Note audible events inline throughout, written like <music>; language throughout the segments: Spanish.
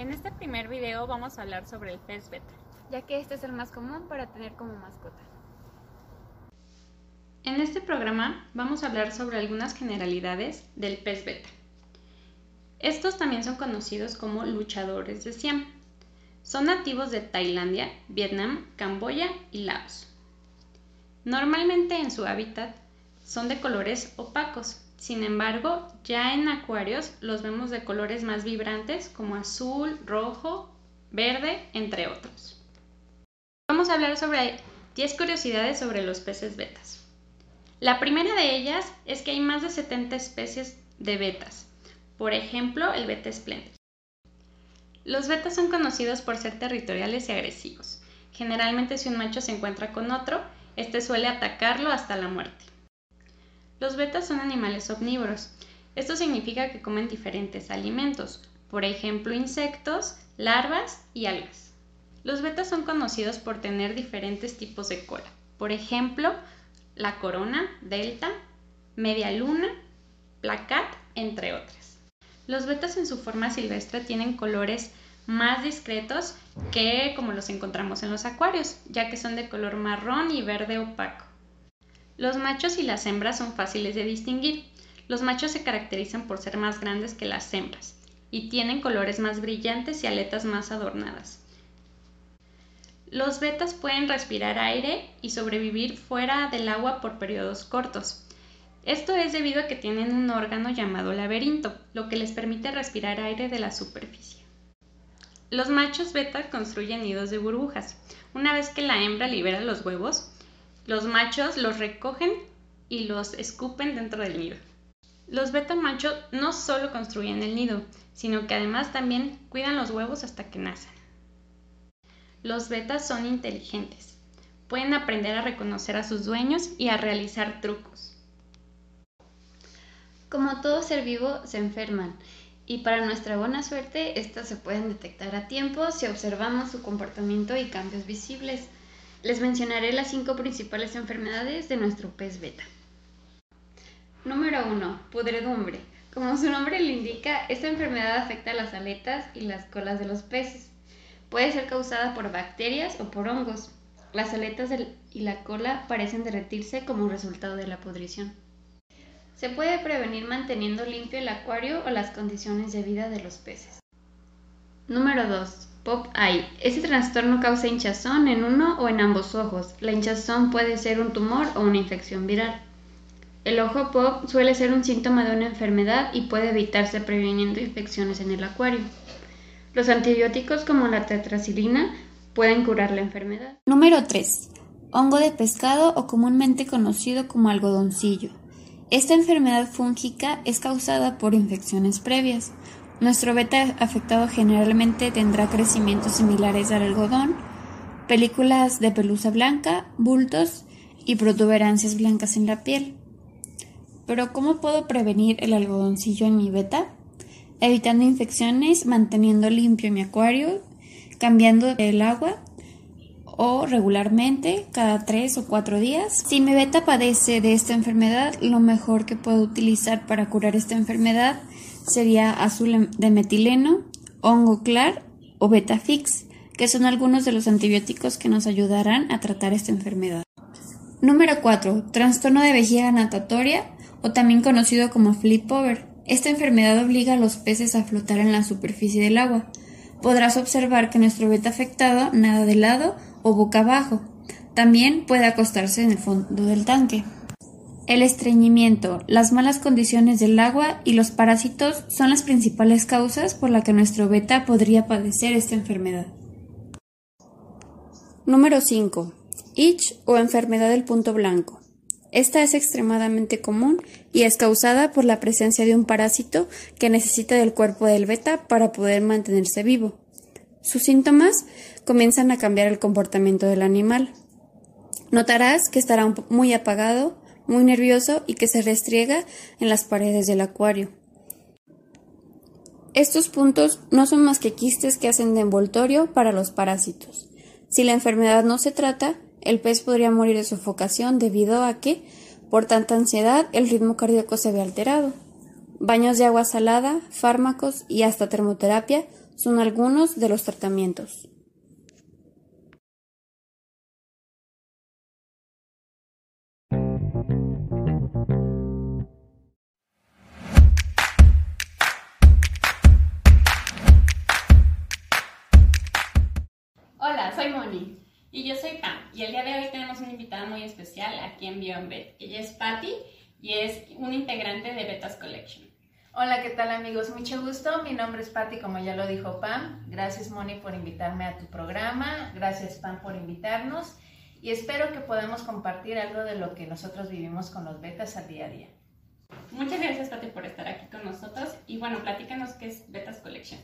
En este primer video vamos a hablar sobre el pez beta, ya que este es el más común para tener como mascota. En este programa vamos a hablar sobre algunas generalidades del pez beta. Estos también son conocidos como luchadores de Siam. Son nativos de Tailandia, Vietnam, Camboya y Laos. Normalmente en su hábitat son de colores opacos, sin embargo, ya en acuarios los vemos de colores más vibrantes como azul, rojo, verde, entre otros. Vamos a hablar sobre 10 curiosidades sobre los peces betas. La primera de ellas es que hay más de 70 especies de betas. Por ejemplo, el beta esplendor. Los betas son conocidos por ser territoriales y agresivos. Generalmente si un macho se encuentra con otro, este suele atacarlo hasta la muerte. Los betas son animales omnívoros. Esto significa que comen diferentes alimentos, por ejemplo insectos, larvas y algas. Los betas son conocidos por tener diferentes tipos de cola, por ejemplo, la corona, delta, media luna, placat, entre otras. Los betas en su forma silvestre tienen colores más discretos que como los encontramos en los acuarios, ya que son de color marrón y verde opaco. Los machos y las hembras son fáciles de distinguir. Los machos se caracterizan por ser más grandes que las hembras y tienen colores más brillantes y aletas más adornadas. Los betas pueden respirar aire y sobrevivir fuera del agua por periodos cortos. Esto es debido a que tienen un órgano llamado laberinto, lo que les permite respirar aire de la superficie. Los machos beta construyen nidos de burbujas. Una vez que la hembra libera los huevos, los machos los recogen y los escupen dentro del nido. Los beta machos no solo construyen el nido, sino que además también cuidan los huevos hasta que nacen. Los betas son inteligentes. Pueden aprender a reconocer a sus dueños y a realizar trucos. Como todo ser vivo, se enferman y para nuestra buena suerte, estas se pueden detectar a tiempo si observamos su comportamiento y cambios visibles. Les mencionaré las cinco principales enfermedades de nuestro pez beta. Número 1. Pudredumbre. Como su nombre lo indica, esta enfermedad afecta las aletas y las colas de los peces. Puede ser causada por bacterias o por hongos. Las aletas y la cola parecen derretirse como resultado de la pudrición. Se puede prevenir manteniendo limpio el acuario o las condiciones de vida de los peces. Número 2. Pop Eye. Este trastorno causa hinchazón en uno o en ambos ojos. La hinchazón puede ser un tumor o una infección viral. El ojo pop suele ser un síntoma de una enfermedad y puede evitarse previniendo infecciones en el acuario. Los antibióticos como la tetracilina pueden curar la enfermedad. Número 3. Hongo de pescado o comúnmente conocido como algodoncillo. Esta enfermedad fúngica es causada por infecciones previas. Nuestro beta afectado generalmente tendrá crecimientos similares al algodón, películas de pelusa blanca, bultos y protuberancias blancas en la piel. Pero ¿cómo puedo prevenir el algodoncillo en mi beta? Evitando infecciones, manteniendo limpio mi acuario, cambiando el agua o regularmente cada tres o cuatro días. Si mi beta padece de esta enfermedad, lo mejor que puedo utilizar para curar esta enfermedad sería azul de metileno, hongo clar o betafix, que son algunos de los antibióticos que nos ayudarán a tratar esta enfermedad. Número 4. Trastorno de vejiga natatoria o también conocido como flip over. Esta enfermedad obliga a los peces a flotar en la superficie del agua. Podrás observar que nuestro beta afectado nada de lado o boca abajo. También puede acostarse en el fondo del tanque. El estreñimiento, las malas condiciones del agua y los parásitos son las principales causas por las que nuestro beta podría padecer esta enfermedad. Número 5. Itch o enfermedad del punto blanco. Esta es extremadamente común y es causada por la presencia de un parásito que necesita del cuerpo del beta para poder mantenerse vivo. Sus síntomas comienzan a cambiar el comportamiento del animal. Notarás que estará muy apagado, muy nervioso y que se restriega en las paredes del acuario. Estos puntos no son más que quistes que hacen de envoltorio para los parásitos. Si la enfermedad no se trata, el pez podría morir de sofocación debido a que, por tanta ansiedad, el ritmo cardíaco se ve alterado. Baños de agua salada, fármacos y hasta termoterapia son algunos de los tratamientos. Invitada muy especial aquí en Beyond Ella es Patty y es un integrante de Betas Collection. Hola, ¿qué tal amigos? Mucho gusto. Mi nombre es Patty, como ya lo dijo Pam. Gracias Moni por invitarme a tu programa. Gracias Pam por invitarnos. Y espero que podamos compartir algo de lo que nosotros vivimos con los betas al día a día. Muchas gracias Patty por estar aquí con nosotros. Y bueno, platícanos qué es Betas Collection.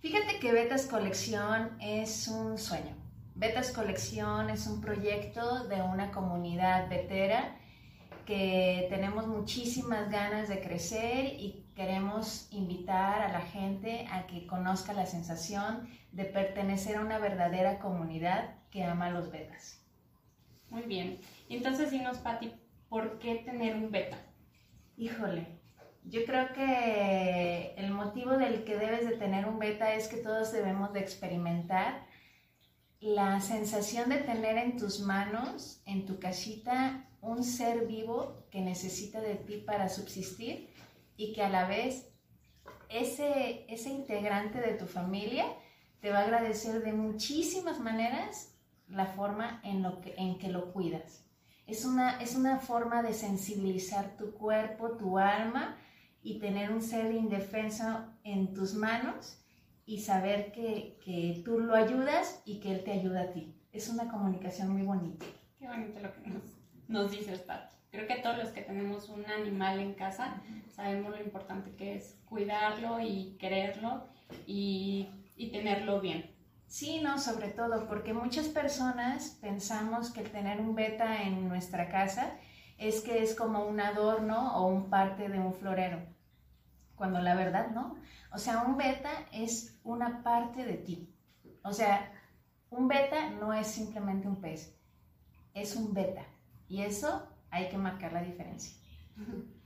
Fíjate que Betas Colección es un sueño. Betas Colección es un proyecto de una comunidad betera que tenemos muchísimas ganas de crecer y queremos invitar a la gente a que conozca la sensación de pertenecer a una verdadera comunidad que ama a los betas. Muy bien. Entonces, dinos, Patti, ¿por qué tener un beta? Híjole, yo creo que el motivo del que debes de tener un beta es que todos debemos de experimentar la sensación de tener en tus manos, en tu casita, un ser vivo que necesita de ti para subsistir y que a la vez ese, ese integrante de tu familia te va a agradecer de muchísimas maneras la forma en, lo que, en que lo cuidas. Es una, es una forma de sensibilizar tu cuerpo, tu alma y tener un ser indefenso en tus manos y saber que, que, tú lo ayudas y que él te ayuda a ti. Es una comunicación muy bonita. Qué bonito lo que nos, nos dices, Pat. Creo que todos los que tenemos un animal en casa sabemos lo importante que es cuidarlo y quererlo y, y tenerlo bien. Sí, no, sobre todo, porque muchas personas pensamos que el tener un beta en nuestra casa es que es como un adorno o un parte de un florero, cuando la verdad no. O sea, un beta es una parte de ti. O sea, un beta no es simplemente un pez, es un beta. Y eso hay que marcar la diferencia. <laughs>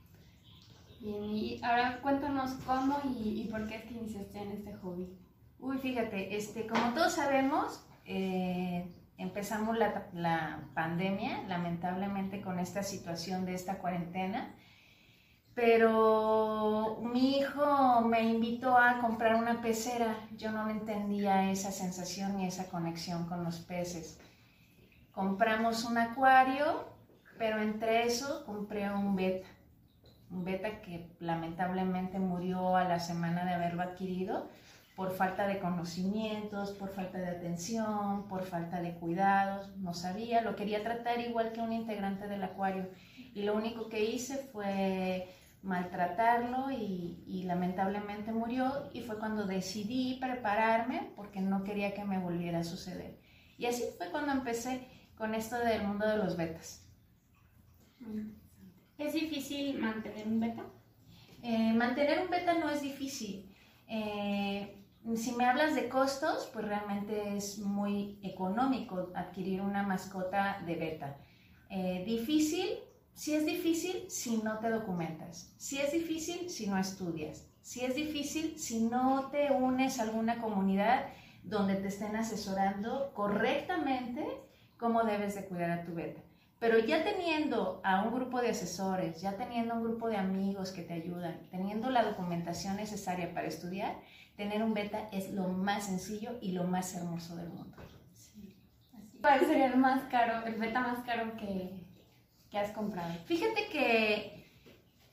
Bien, y ahora cuéntanos cómo y, por qué es que iniciaste en este hobby. Uy, fíjate, este, como todos sabemos, eh, empezamos la, pandemia, lamentablemente con esta situación de esta cuarentena, pero mi hijo me invitó a comprar una pecera. Yo no entendía esa sensación ni esa conexión con los peces. Compramos un acuario, pero entre eso compré un beta. Un beta que lamentablemente murió a la semana de haberlo adquirido por falta de conocimientos, por falta de atención, por falta de cuidados, no sabía, lo quería tratar igual que un integrante del acuario y lo único que hice fue maltratarlo y, lamentablemente murió y fue cuando decidí prepararme porque no quería que me volviera a suceder. Y así fue cuando empecé con esto del mundo de los betas. ¿Es difícil mantener un beta? Eh, mantener un beta no es difícil. Eh, si me hablas de costos, pues realmente es muy económico adquirir una mascota de beta. Eh, difícil, si es difícil si no te documentas, si es difícil si no estudias, si es difícil si no te unes a alguna comunidad donde te estén asesorando correctamente cómo debes de cuidar a tu beta. Pero ya teniendo a un grupo de asesores, ya teniendo un grupo de amigos que te ayudan, teniendo la documentación necesaria para estudiar, tener un beta es lo más sencillo y lo más hermoso del mundo. ¿Cuál sería el más caro, el beta más caro que, que has comprado? Fíjate que,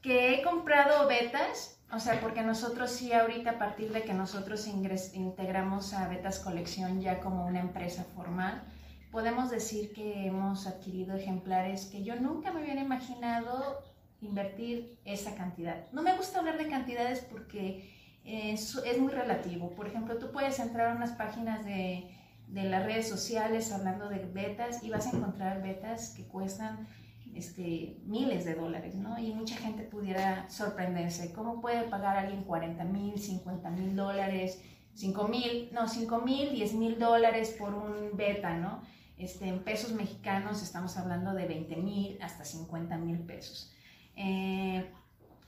que he comprado betas, o sea, porque nosotros sí ahorita a partir de que nosotros integramos a Betas Colección ya como una empresa formal, podemos decir que hemos adquirido ejemplares que yo nunca me hubiera imaginado invertir esa cantidad. No me gusta hablar de cantidades porque es, es, muy relativo. Por ejemplo, tú puedes entrar a unas páginas de, de, las redes sociales hablando de betas y vas a encontrar betas que cuestan este, miles de dólares, ¿no? Y mucha gente pudiera sorprenderse. ¿Cómo puede pagar alguien 40 mil, 50 mil dólares, 5 mil, no, 5 mil, 10 mil dólares por un beta, ¿no? Este, en pesos mexicanos estamos hablando de 20 mil hasta 50 mil pesos. Eh,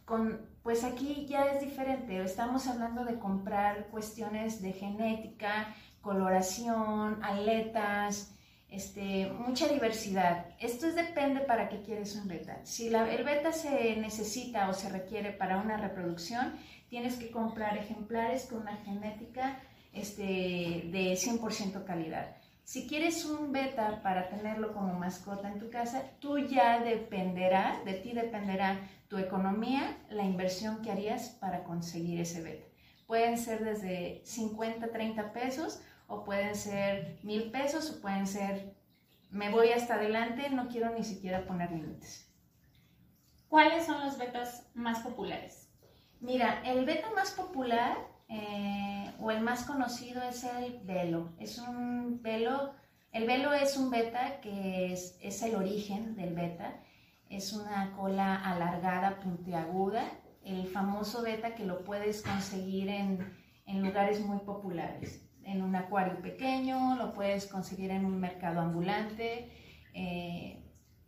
con pues aquí ya es diferente. Estamos hablando de comprar cuestiones de genética, coloración, aletas, este, mucha diversidad. Esto es depende para qué quieres un beta. Si la, el beta se necesita o se requiere para una reproducción, tienes que comprar ejemplares con una genética este, de 100% calidad. Si quieres un beta para tenerlo como mascota en tu casa, tú ya dependerá, de ti dependerá tu economía, la inversión que harías para conseguir ese beta. Pueden ser desde 50, 30 pesos o pueden ser mil pesos o pueden ser, me voy hasta adelante, no quiero ni siquiera poner límites. ¿Cuáles son los betas más populares? Mira, el beta más popular eh, o el más conocido es el velo. Es un velo, el velo es un beta que es, es el origen del beta. Es una cola alargada, puntiaguda. El famoso beta que lo puedes conseguir en, en lugares muy populares. En un acuario pequeño, lo puedes conseguir en un mercado ambulante. Eh,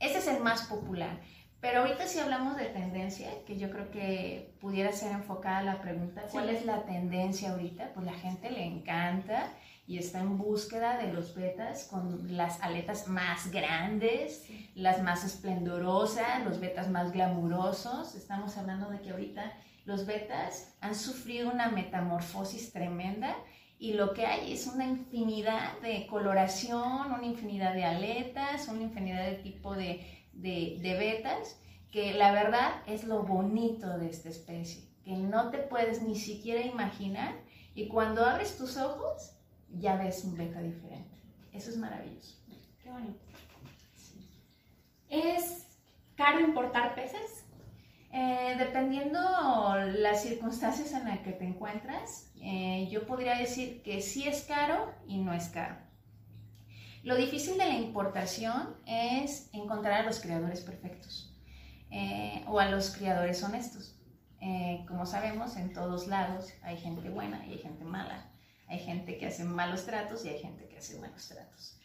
ese es el más popular. Pero ahorita si hablamos de tendencia, que yo creo que pudiera ser enfocada la pregunta, ¿cuál es la tendencia ahorita? Pues la gente le encanta y está en búsqueda de los betas con las aletas más grandes, las más esplendorosas, los betas más glamurosos. Estamos hablando de que ahorita los betas han sufrido una metamorfosis tremenda y lo que hay es una infinidad de coloración, una infinidad de aletas, una infinidad de tipo de de, betas, que la verdad es lo bonito de esta especie, que no te puedes ni siquiera imaginar y cuando abres tus ojos ya ves un beta diferente. Eso es maravilloso. Qué bonito. ¿Es caro importar peces? Eh, dependiendo las circunstancias en las que te encuentras, eh, yo podría decir que sí es caro y no es caro. Lo difícil de la importación es encontrar a los creadores perfectos eh, o a los criadores honestos. Eh, como sabemos, en todos lados hay gente buena y hay gente mala. Hay gente que hace malos tratos y hay gente que hace buenos tratos.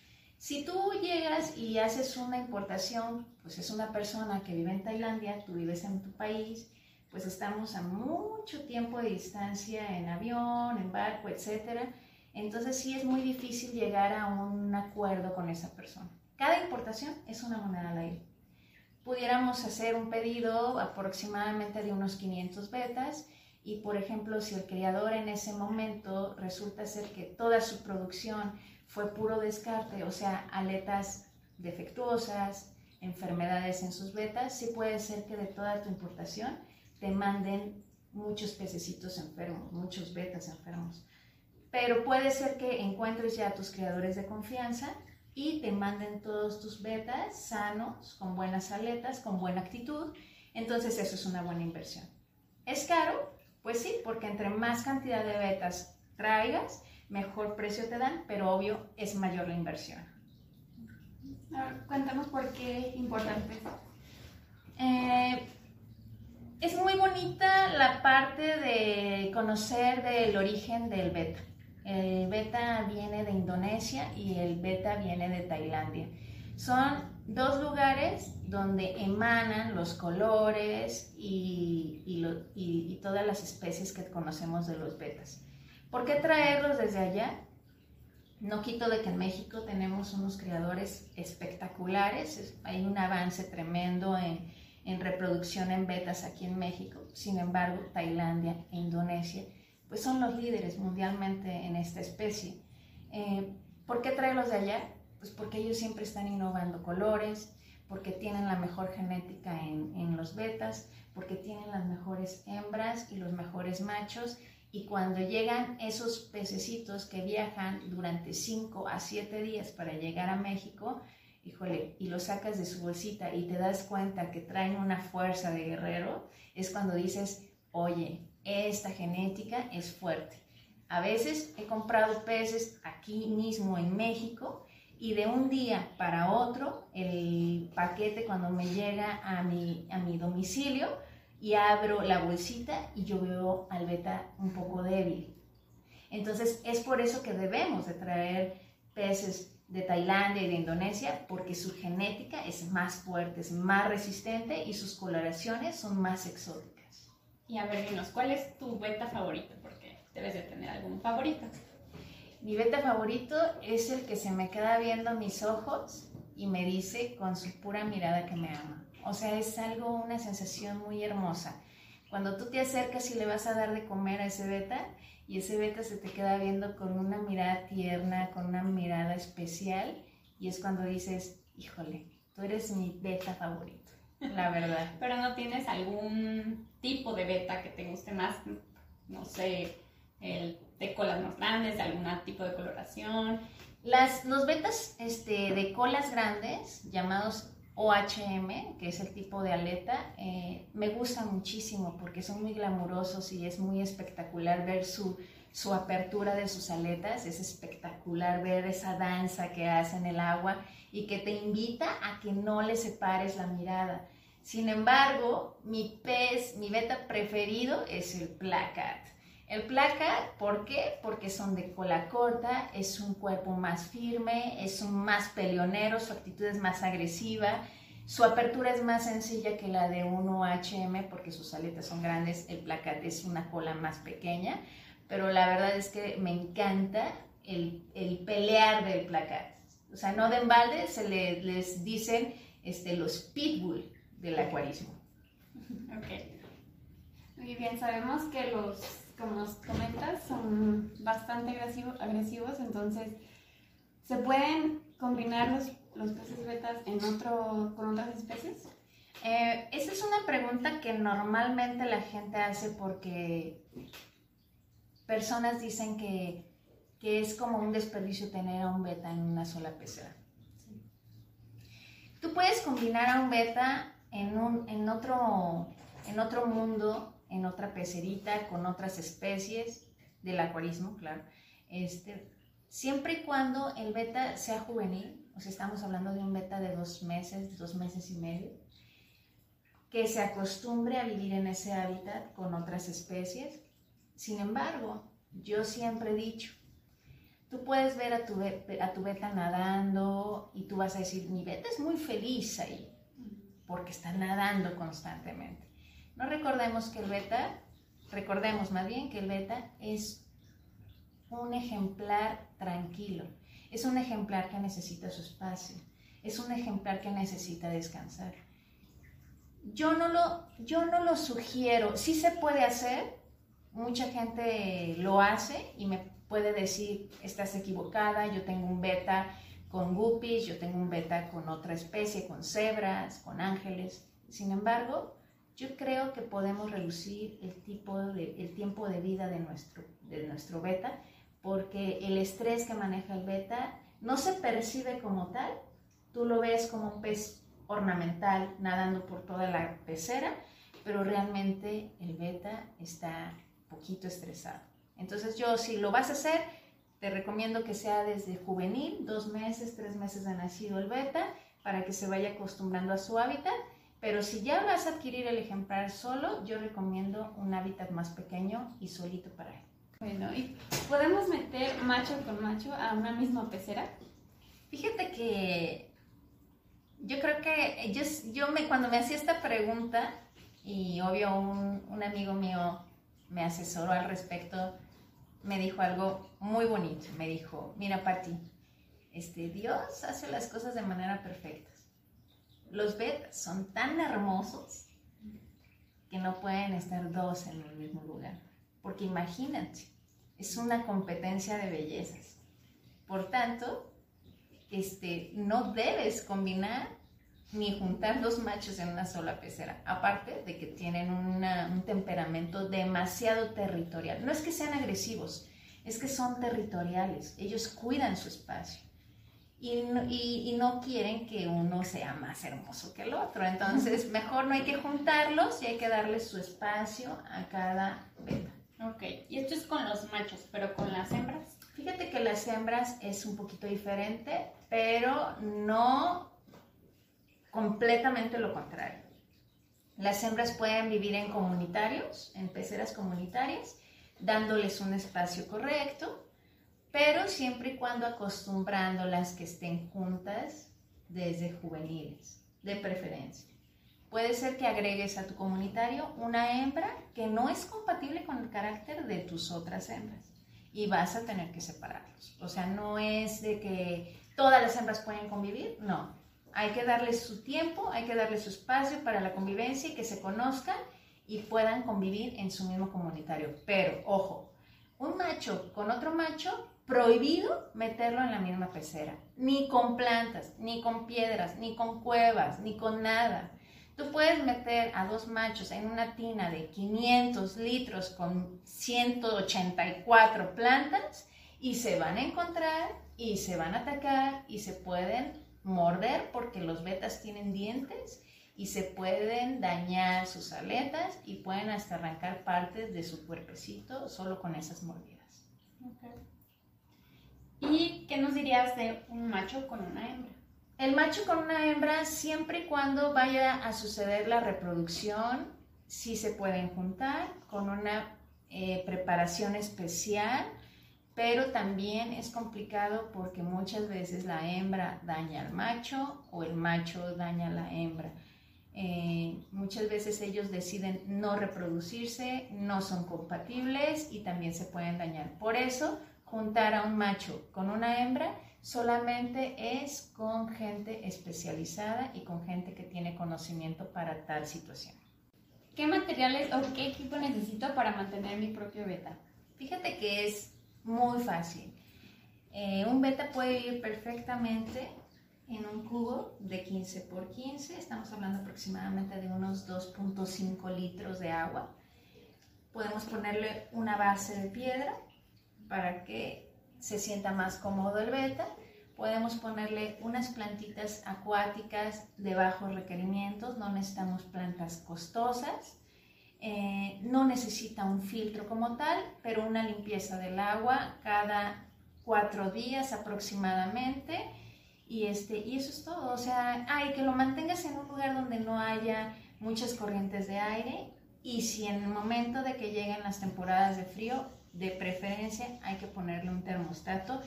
Si tú llegas y haces una importación, pues es una persona que vive en Tailandia, tú vives en tu país, pues estamos a mucho tiempo de distancia en avión, en barco, etcétera entonces sí es muy difícil llegar a un acuerdo con esa persona. Cada importación es una moneda al aire. Pudiéramos hacer un pedido aproximadamente de unos 500 betas y, por ejemplo, si el criador en ese momento resulta ser que toda su producción fue puro descarte, o sea, aletas defectuosas, enfermedades en sus betas, sí puede ser que de toda tu importación te manden muchos pececitos enfermos, muchos betas enfermos pero puede ser que encuentres ya tus creadores de confianza y te manden todos tus betas sanos, con buenas aletas, con buena actitud. Entonces eso es una buena inversión. ¿Es caro? Pues sí, porque entre más cantidad de betas traigas, mejor precio te dan, pero obvio es mayor la inversión. cuéntanos por qué importante. Eh, es muy bonita la parte de conocer del origen del beta. El beta viene de Indonesia y el beta viene de Tailandia. Son dos lugares donde emanan los colores y, todas las especies que conocemos de los betas. ¿Por qué traerlos desde allá? No quito de que en México tenemos unos criadores espectaculares, hay un avance tremendo en, en reproducción en betas aquí en México. Sin embargo, Tailandia e Indonesia pues son los líderes mundialmente en esta especie. Eh, ¿Por qué traerlos de allá? Pues porque ellos siempre están innovando colores, porque tienen la mejor genética en, en los betas, porque tienen las mejores hembras y los mejores machos y cuando llegan esos pececitos que viajan durante 5 a 7 días para llegar a México, híjole, y los sacas de su bolsita y te das cuenta que traen una fuerza de guerrero, es cuando dices, oye, esta genética es fuerte. A veces he comprado peces aquí mismo en México y de un día para otro el paquete cuando me llega a mi, a mi domicilio y abro la bolsita y yo veo al beta un poco débil. Entonces es por eso que debemos de traer peces de Tailandia y de Indonesia porque su genética es más fuerte, es más resistente y sus coloraciones son más exóticas. Y a ver, dinos, ¿cuál es tu beta favorito? Porque debes de tener algún favorito. Mi beta favorito es el que se me queda viendo mis ojos y me dice con su pura mirada que me ama. O sea, es algo, una sensación muy hermosa. Cuando tú te acercas y le vas a dar de comer a ese beta y ese beta se te queda viendo con una mirada tierna, con una mirada especial y es cuando dices, híjole, tú eres mi beta favorito, la verdad. <laughs> Pero no tienes algún tipo de beta que te guste más, no sé, el de colas más grandes, de algún tipo de coloración. Las, los betas este, de colas grandes, llamados OHM, que es el tipo de aleta, eh, me gustan muchísimo porque son muy glamurosos y es muy espectacular ver su, apertura de sus aletas, es espectacular ver esa danza que hace en el agua y que te invita a que no le separes la mirada. Sin embargo, mi pez, mi beta preferido es el placat. El placat, ¿por qué? Porque son de cola corta, es un cuerpo más firme, es más peleonero, su actitud es más agresiva, su apertura es más sencilla que la de un HM porque sus aletas son grandes, el placat es una cola más pequeña, pero la verdad es que me encanta el, pelear del placat. O sea, no de embalde, se les dicen este, los pitbull del acuarismo. Ok. Muy bien, sabemos que los como nos comentas, son bastante agresivos, entonces ¿se pueden combinar los, los peces betas en otro, con otras especies? Eh, esa es una pregunta que normalmente la gente hace porque personas dicen que, que es como un desperdicio tener a un beta en una sola pecera. Tú puedes combinar a un beta en, un, en, otro, en otro mundo en otra pecerita con otras especies del acuarismo, claro. Este, siempre y cuando el beta sea juvenil, o sea, estamos hablando de un beta de dos meses, dos meses y medio, que se acostumbre a vivir en ese hábitat con otras especies. Sin embargo, yo siempre he dicho, tú puedes ver a tu, a tu beta nadando y tú vas a decir, mi beta es muy feliz ahí, porque está nadando constantemente. No recordemos que el beta, recordemos más bien que el beta es un ejemplar tranquilo, es un ejemplar que necesita su espacio, es un ejemplar que necesita descansar. Yo no lo, yo no lo sugiero, sí se puede hacer, mucha gente lo hace y me puede decir, estás equivocada, yo tengo un beta con guppies, yo tengo un beta con otra especie, con cebras, con ángeles. Sin embargo, yo creo que podemos reducir el, tipo el tiempo de vida de nuestro, de nuestro beta porque el estrés que maneja el beta no se percibe como tal, tú lo ves como un pez ornamental nadando por toda la pecera, pero realmente el beta está poquito estresado. Entonces yo si lo vas a hacer, te recomiendo que sea desde juvenil, dos meses, tres meses de nacido el beta, para que se vaya acostumbrando a su hábitat pero si ya vas a adquirir el ejemplar solo, yo recomiendo un hábitat más pequeño y solito para él. Bueno, ¿y podemos meter macho con macho a una misma pecera? Fíjate que yo creo que yo, yo me, cuando me hacía esta pregunta, y obvio un, un amigo mío me asesoró al respecto, me dijo algo muy bonito. Me dijo, mira Pati, este, Dios hace las cosas de manera perfecta los betas son tan hermosos que no pueden estar dos en el mismo lugar. Porque imagínate, es una competencia de bellezas. Por tanto, este, no debes combinar ni juntar dos machos en una sola pecera. Aparte de que tienen un temperamento demasiado territorial. No es que sean agresivos, es que son territoriales. Ellos cuidan su espacio y no, quieren que uno sea más hermoso que el otro. Entonces, mejor no hay que juntarlos y hay que darles su espacio a cada beta. Ok, y esto es con los machos, pero con las hembras. Fíjate que las hembras es un poquito diferente, pero no completamente lo contrario. Las hembras pueden vivir en comunitarios, en peceras comunitarias, dándoles un espacio correcto siempre y cuando acostumbrando las que estén juntas desde juveniles, de preferencia, puede ser que agregues a tu comunitario una hembra que no es compatible con el carácter de tus otras hembras y vas a tener que separarlos. O sea, no es de que todas las hembras pueden convivir, no. Hay que darles su tiempo, hay que darles su espacio para la convivencia y que se conozcan y puedan convivir en su mismo comunitario. Pero, ojo, un macho con otro macho, prohibido meterlo en la misma pecera. Ni con plantas, ni con piedras, ni con cuevas, ni con nada. Tú puedes meter a dos machos en una tina de 500 litros con 184 plantas y se van a encontrar y se van a atacar y se pueden morder porque los betas tienen dientes y se pueden dañar sus aletas y pueden hasta arrancar partes de su cuerpecito solo con esas mordidas. ¿Y qué nos dirías de un macho con una hembra? El macho con una hembra, siempre y cuando vaya a suceder la reproducción, sí se pueden juntar con una eh, preparación especial, pero también es complicado porque muchas veces la hembra daña al macho o el macho daña a la hembra. Eh, muchas veces ellos deciden no reproducirse, no son compatibles y también se pueden dañar. Por eso, juntar a un macho con una hembra solamente es con gente especializada y con gente que tiene conocimiento para tal situación. ¿Qué materiales o qué equipo necesito para mantener mi propio beta? Fíjate que es muy fácil. Eh, un beta puede ir perfectamente en un cubo de 15 por 15, estamos hablando aproximadamente de unos 2.5 litros de agua. Podemos ponerle una base de piedra para que se sienta más cómodo el beta. Podemos ponerle unas plantitas acuáticas de bajos requerimientos, no necesitamos plantas costosas. Eh, no necesita un filtro como tal, pero una limpieza del agua cada cuatro días aproximadamente. Y, este, y eso es todo. O sea, hay que lo mantengas en un lugar donde no haya muchas corrientes de aire. Y si en el momento de que lleguen las temporadas de frío, de preferencia hay que ponerle un termostato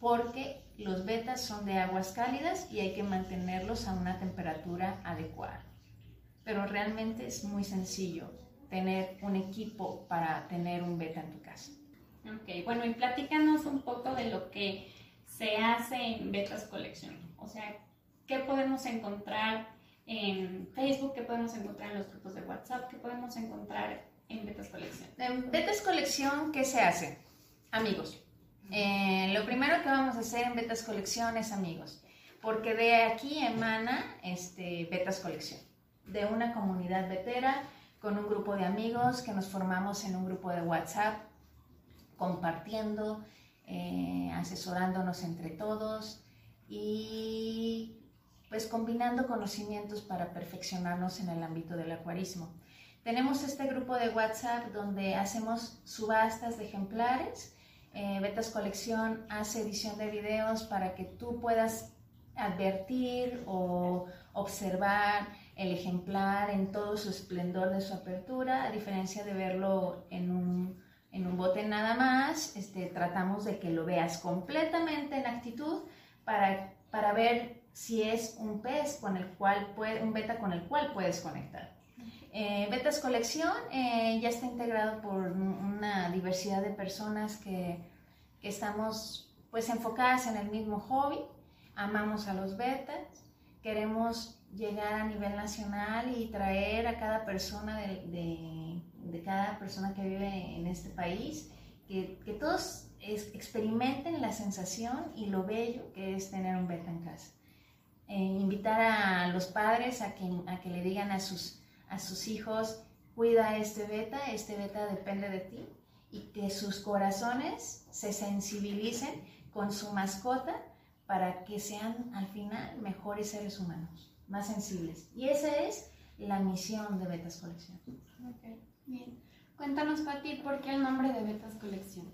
porque los betas son de aguas cálidas y hay que mantenerlos a una temperatura adecuada. Pero realmente es muy sencillo tener un equipo para tener un beta en tu casa. Ok, bueno, y platícanos un poco de lo que se hace en Betas Colección. O sea, ¿qué podemos encontrar en Facebook? ¿Qué podemos encontrar en los grupos de WhatsApp? ¿Qué podemos encontrar en Betas Colección? En Betas Colección, ¿qué se hace? Amigos. Eh, lo primero que vamos a hacer en Betas Colección es amigos, porque de aquí emana este, Betas Colección, de una comunidad betera con un grupo de amigos que nos formamos en un grupo de WhatsApp, compartiendo, eh, asesorándonos entre todos y pues combinando conocimientos para perfeccionarnos en el ámbito del acuarismo. Tenemos este grupo de WhatsApp donde hacemos subastas de ejemplares. Eh, Betas Colección hace edición de videos para que tú puedas advertir o observar el ejemplar en todo su esplendor de su apertura, a diferencia de verlo en un, en un bote nada más, este, tratamos de que lo veas completamente en actitud para, para ver si es un pez con el cual puede, un beta con el cual puedes conectar. Eh, Betas Colección eh, ya está integrado por una diversidad de personas que, estamos pues enfocadas en el mismo hobby, amamos a los betas, queremos llegar a nivel nacional y traer a cada persona de, cada persona que vive en este país, que, todos experimenten la sensación y lo bello que es tener un beta en casa. Eh, invitar a los padres a que, a que le digan a sus a sus hijos, cuida este beta, este beta depende de ti, y que sus corazones se sensibilicen con su mascota para que sean al final mejores seres humanos, más sensibles. Y esa es la misión de Betas Colección. Ok, bien. Cuéntanos, Pati, ¿por qué el nombre de Betas Colección?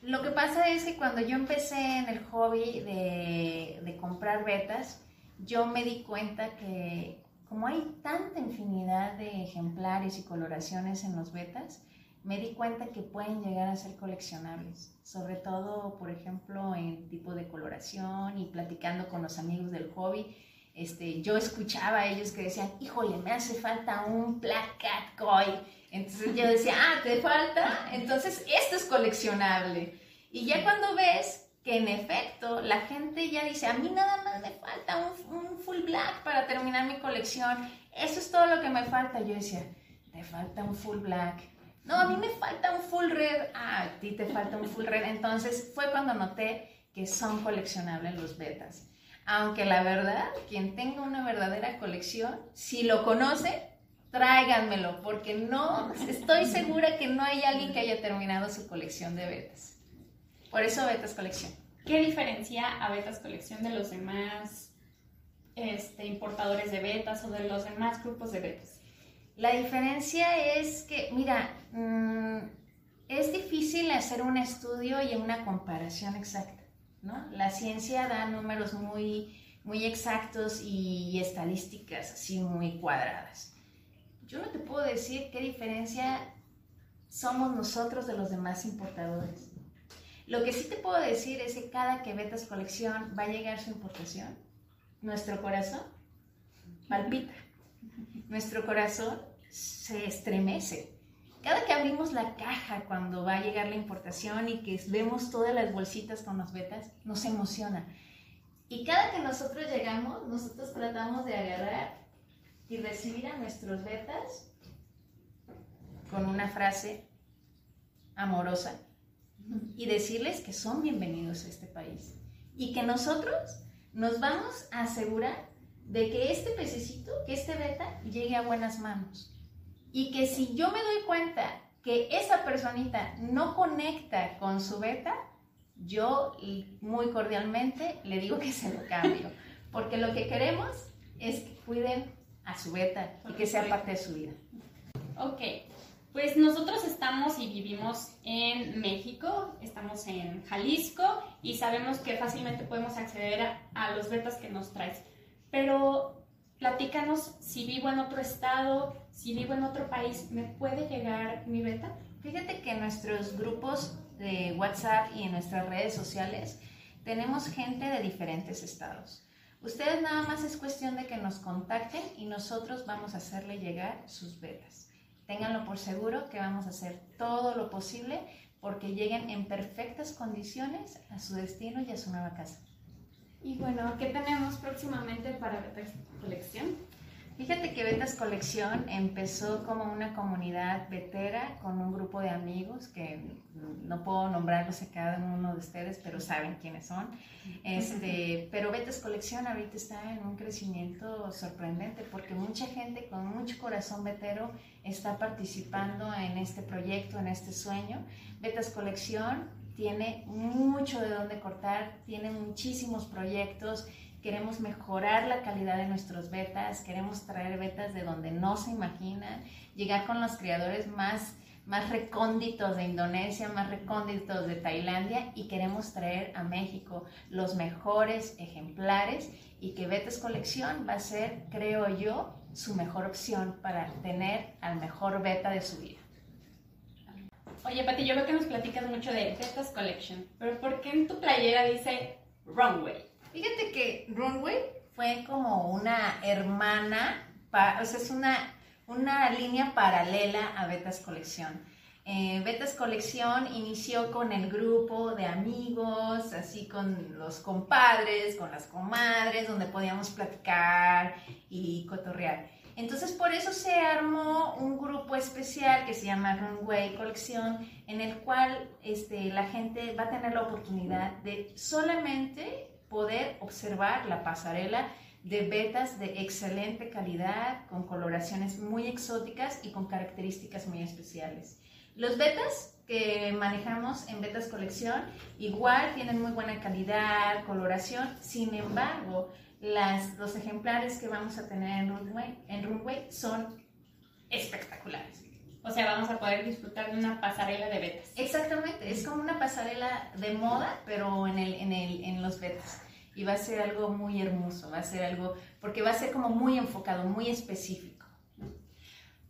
Lo que pasa es que cuando yo empecé en el hobby de, de comprar betas, yo me di cuenta que como hay tanta infinidad de ejemplares y coloraciones en los betas, me di cuenta que pueden llegar a ser coleccionables, sobre todo, por ejemplo, en tipo de coloración y platicando con los amigos del hobby, este, yo escuchaba a ellos que decían, híjole, me hace falta un Black Cat Koi. Entonces yo decía, ah, ¿te falta? Entonces esto es coleccionable. Y ya cuando ves que en efecto la gente ya dice, a mí nada más me falta un, full black para terminar mi colección, eso es todo lo que me falta. Yo decía, te falta un full black. No, a mí me falta un full red. Ah, a ti te falta un full red. Entonces fue cuando noté que son coleccionables los betas. Aunque la verdad, quien tenga una verdadera colección, si lo conoce, tráiganmelo, porque no, estoy segura que no hay alguien que haya terminado su colección de betas. Por eso Betas Colección. ¿Qué diferencia a Betas Colección de los demás este, importadores de betas o de los demás grupos de betas? La diferencia es que, mira, mm, es difícil hacer un estudio y una comparación exacta, ¿no? La ciencia da números muy, muy exactos y estadísticas así muy cuadradas. Yo no te puedo decir qué diferencia somos nosotros de los demás importadores. Lo que sí te puedo decir es que cada que Betas Colección va a llegar su importación, nuestro corazón palpita, nuestro corazón se estremece. Cada que abrimos la caja cuando va a llegar la importación y que vemos todas las bolsitas con las betas, nos emociona. Y cada que nosotros llegamos, nosotros tratamos de agarrar y recibir a nuestros betas con una frase amorosa y decirles que son bienvenidos a este país y que nosotros nos vamos a asegurar de que este pececito, que este beta, llegue a buenas manos. Y que si yo me doy cuenta que esa personita no conecta con su beta, yo muy cordialmente le digo que se lo cambio. Porque lo que queremos es que cuiden a su beta y que sea parte de su vida. Ok, pues nosotros estamos y vivimos en México, estamos en Jalisco y sabemos que fácilmente podemos acceder a, los betas que nos traes. Pero platícanos si vivo en otro estado, si vivo en otro país, ¿me puede llegar mi beta? Fíjate que en nuestros grupos de WhatsApp y en nuestras redes sociales tenemos gente de diferentes estados. Ustedes nada más es cuestión de que nos contacten y nosotros vamos a hacerle llegar sus betas. Ténganlo por seguro que vamos a hacer todo lo posible porque lleguen en perfectas condiciones a su destino y a su nueva casa. Y bueno, ¿qué tenemos próximamente para Betas Colección? Fíjate que Betas Colección empezó como una comunidad betera con un grupo de amigos que no puedo nombrarlos a cada uno de ustedes, pero saben quiénes son. Este, pero Betas Colección ahorita está en un crecimiento sorprendente porque mucha gente con mucho corazón betero está participando en este proyecto, en este sueño. Betas Colección tiene mucho de dónde cortar, tiene muchísimos proyectos, queremos mejorar la calidad de nuestros betas, queremos traer betas de donde no se imaginan, llegar con los criadores más, más recónditos de Indonesia, más recónditos de Tailandia y queremos traer a México los mejores ejemplares y que Betas Colección va a ser, creo yo, su mejor opción para tener al mejor beta de su vida. Oye, Pati, yo veo que nos platicas mucho de Betas Collection, pero ¿por qué en tu playera dice Runway? Fíjate que Runway fue como una hermana, o sea, es una, una línea paralela a Betas Colección. Eh, Betas Colección inició con el grupo de amigos, así con los compadres, con las comadres, donde podíamos platicar y cotorrear. Entonces por eso se armó un grupo especial que se llama Runway Colección, en el cual este, la gente va a tener la oportunidad de solamente poder observar la pasarela de betas de excelente calidad, con coloraciones muy exóticas y con características muy especiales. Los betas que manejamos en Betas Colección igual tienen muy buena calidad, coloración, sin embargo, las, los ejemplares que vamos a tener en Runway, en Runway son espectaculares. O sea, vamos a poder disfrutar de una pasarela de betas. Exactamente, es como una pasarela de moda, pero en, el, en, el, en los betas. Y va a ser algo muy hermoso, va a ser algo, porque va a ser como muy enfocado, muy específico.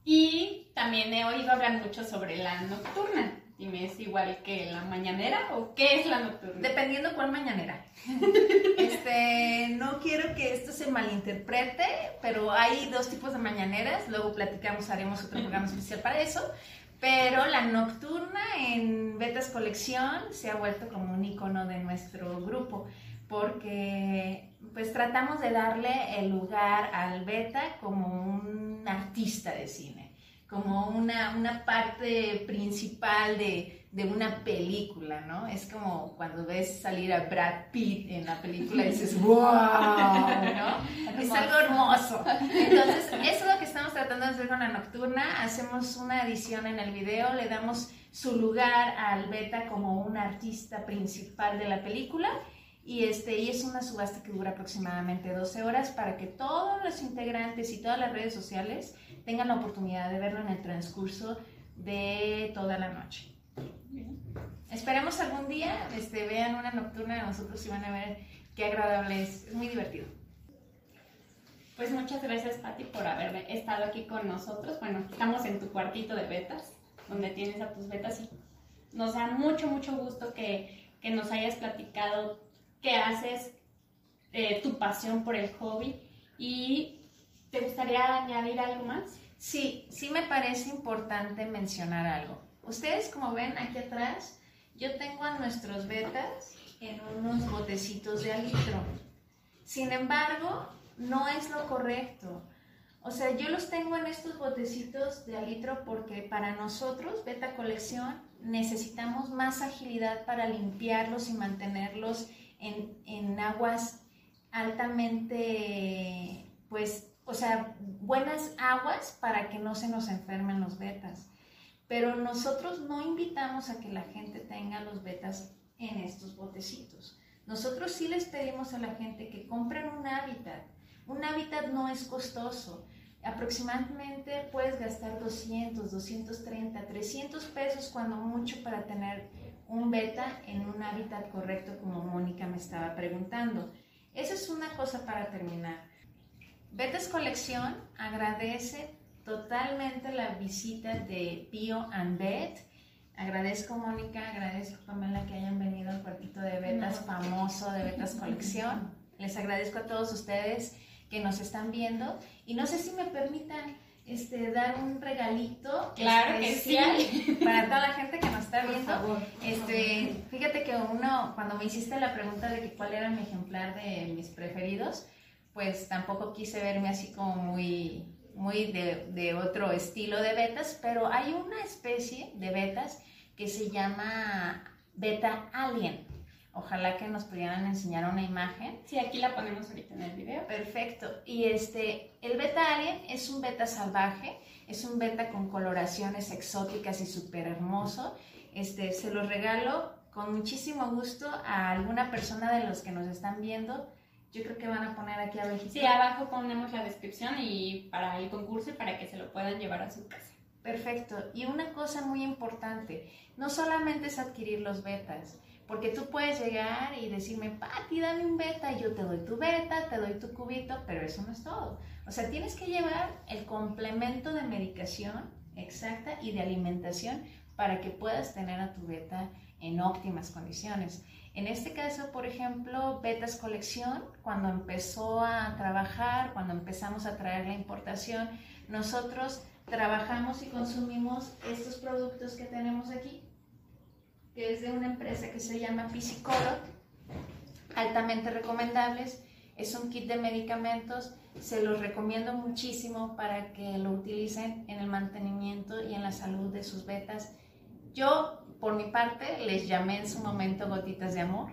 Y también he oído hablar mucho sobre la nocturna. Dime, ¿es igual que la mañanera o qué es la nocturna? Dependiendo cuál mañanera. <laughs> este, no quiero que esto se malinterprete, pero hay dos tipos de mañaneras. Luego platicamos, haremos otro programa especial para eso. Pero la nocturna en Betas Colección se ha vuelto como un icono de nuestro grupo porque pues tratamos de darle el lugar al beta como un artista de cine, como una, una parte principal de, de, una película, ¿no? Es como cuando ves salir a Brad Pitt en la película y dices, <laughs> ¡wow! ¿no? Es algo hermoso. Entonces, eso es lo que estamos tratando de hacer con la nocturna. Hacemos una edición en el video, le damos su lugar al beta como un artista principal de la película y, este, y es una subasta que dura aproximadamente 12 horas para que todos los integrantes y todas las redes sociales tengan la oportunidad de verlo en el transcurso de toda la noche. Esperemos algún día este, vean una nocturna de nosotros y van a ver qué agradable es. Es muy divertido. Pues muchas gracias, Patti, por haber estado aquí con nosotros. Bueno, estamos en tu cuartito de betas, donde tienes a tus betas y nos da mucho, mucho gusto que, que nos hayas platicado qué haces, eh, tu pasión por el hobby y ¿te gustaría añadir algo más? Sí, sí me parece importante mencionar algo. Ustedes como ven aquí atrás, yo tengo a nuestros betas en unos botecitos de alitro. Sin embargo, no es lo correcto. O sea, yo los tengo en estos botecitos de alitro porque para nosotros, Beta Colección, necesitamos más agilidad para limpiarlos y mantenerlos en, aguas altamente, pues, o sea, buenas aguas para que no se nos enfermen los betas. Pero nosotros no invitamos a que la gente tenga los betas en estos botecitos. Nosotros sí les pedimos a la gente que compren un hábitat. Un hábitat no es costoso. Aproximadamente puedes gastar 200, 230, 300 pesos cuando mucho para tener un beta en un hábitat correcto como Mónica me estaba preguntando. Esa es una cosa para terminar. Betas Colección agradece totalmente la visita de Pío and Bet. Agradezco Mónica, agradezco Pamela que hayan venido al cuartito de Betas famoso de Betas Colección. <laughs> Les agradezco a todos ustedes que nos están viendo y no sé si me permitan este, dar un regalito claro especial <laughs> para toda la gente que nos está viendo. este, fíjate que uno, cuando me hiciste la pregunta de que cuál era mi ejemplar de mis preferidos, pues tampoco quise verme así como muy, muy de, de otro estilo de betas, pero hay una especie de betas que se llama beta alien. Ojalá que nos pudieran enseñar una imagen. Sí, aquí la ponemos ahorita en el video. Perfecto. Y este, el beta alien es un beta salvaje, es un beta con coloraciones exóticas y súper hermoso. Este, se lo regalo con muchísimo gusto a alguna persona de los que nos están viendo. Yo creo que van a poner aquí abajo. Sí, abajo ponemos la descripción y para el concurso y para que se lo puedan llevar a su casa. Perfecto. Y una cosa muy importante, no solamente es adquirir los betas, porque tú puedes llegar y decirme, Pati, dame un beta, y yo te doy tu beta, te doy tu cubito, pero eso no es todo. O sea, tienes que llevar el complemento de medicación exacta y de alimentación para que puedas tener a tu beta en óptimas condiciones. En este caso, por ejemplo, Betas Colección, cuando empezó a trabajar, cuando empezamos a traer la importación, nosotros trabajamos y consumimos estos productos que tenemos aquí, que es de una empresa que se llama Piscicolor, altamente recomendables. Es un kit de medicamentos, se los recomiendo muchísimo para que lo utilicen en el mantenimiento y en la salud de sus betas. Yo, por mi parte, les llamé en su momento gotitas de amor.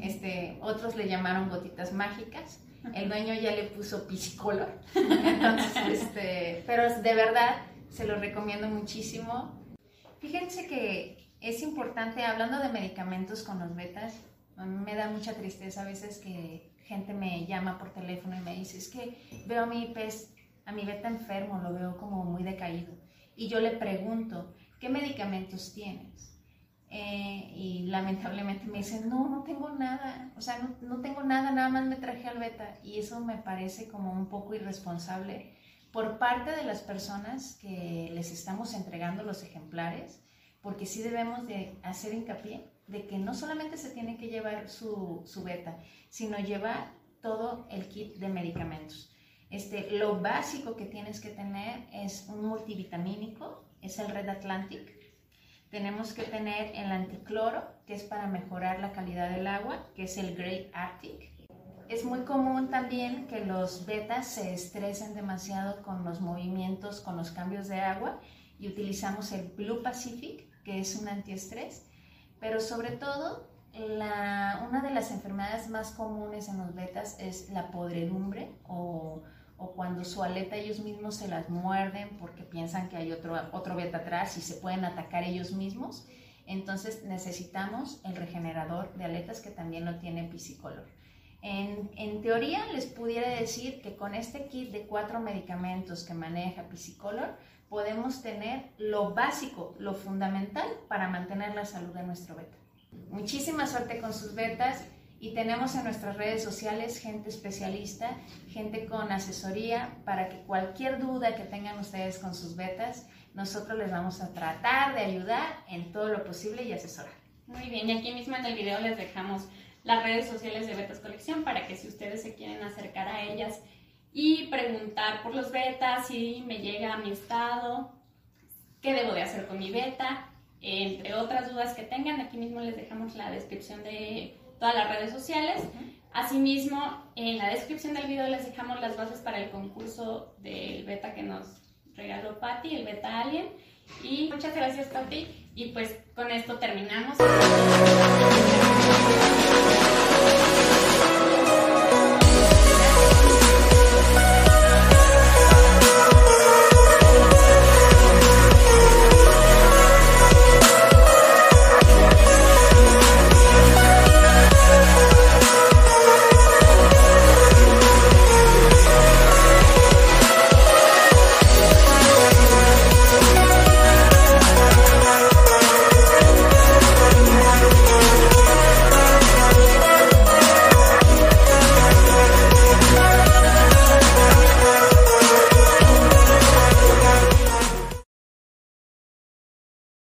Este, otros le llamaron gotitas mágicas. El dueño ya le puso Piscicolor. Entonces, <laughs> este, pero de verdad, se lo recomiendo muchísimo. Fíjense que es importante, hablando de medicamentos con los betas, a mí me da mucha tristeza a veces que gente me llama por teléfono y me dice, es que veo a mi pez, a mi beta enfermo, lo veo como muy decaído. Y yo le pregunto, ¿qué medicamentos tienes? Eh, y lamentablemente me dicen, no, no tengo nada, o sea, no, no tengo nada, nada más me traje al beta. Y eso me parece como un poco irresponsable por parte de las personas que les estamos entregando los ejemplares porque sí debemos de hacer hincapié de que no solamente se tiene que llevar su, su beta, sino llevar todo el kit de medicamentos. Este, lo básico que tienes que tener es un multivitamínico, es el Red Atlantic. Tenemos que tener el anticloro, que es para mejorar la calidad del agua, que es el Grey Arctic. Es muy común también que los betas se estresen demasiado con los movimientos, con los cambios de agua y utilizamos el Blue Pacific, que es un antiestrés, pero sobre todo una de las enfermedades más comunes en los betas es la podredumbre o, cuando su aleta ellos mismos se las muerden porque piensan que hay otro, otro beta atrás y se pueden atacar ellos mismos. Entonces necesitamos el regenerador de aletas que también lo tiene Piscicolor. En, en, teoría les pudiera decir que con este kit de cuatro medicamentos que maneja Piscicolor podemos tener lo básico, lo fundamental para mantener la salud de nuestro beta. Muchísima suerte con sus betas y tenemos en nuestras redes sociales gente especialista, gente con asesoría para que cualquier duda que tengan ustedes con sus betas, nosotros les vamos a tratar de ayudar en todo lo posible y asesorar. Muy bien, y aquí mismo en el video les dejamos las redes sociales de Betas Colección para que si ustedes se quieren acercar a ellas y preguntar por los betas, si me llega a mi estado, qué debo de hacer con mi beta, entre otras dudas que tengan, aquí mismo les dejamos la descripción de todas las redes sociales. Asimismo, en la descripción del video les dejamos las bases para el concurso del beta que nos regaló Patti, el beta Alien. Y muchas gracias, Patti. Y pues con esto terminamos.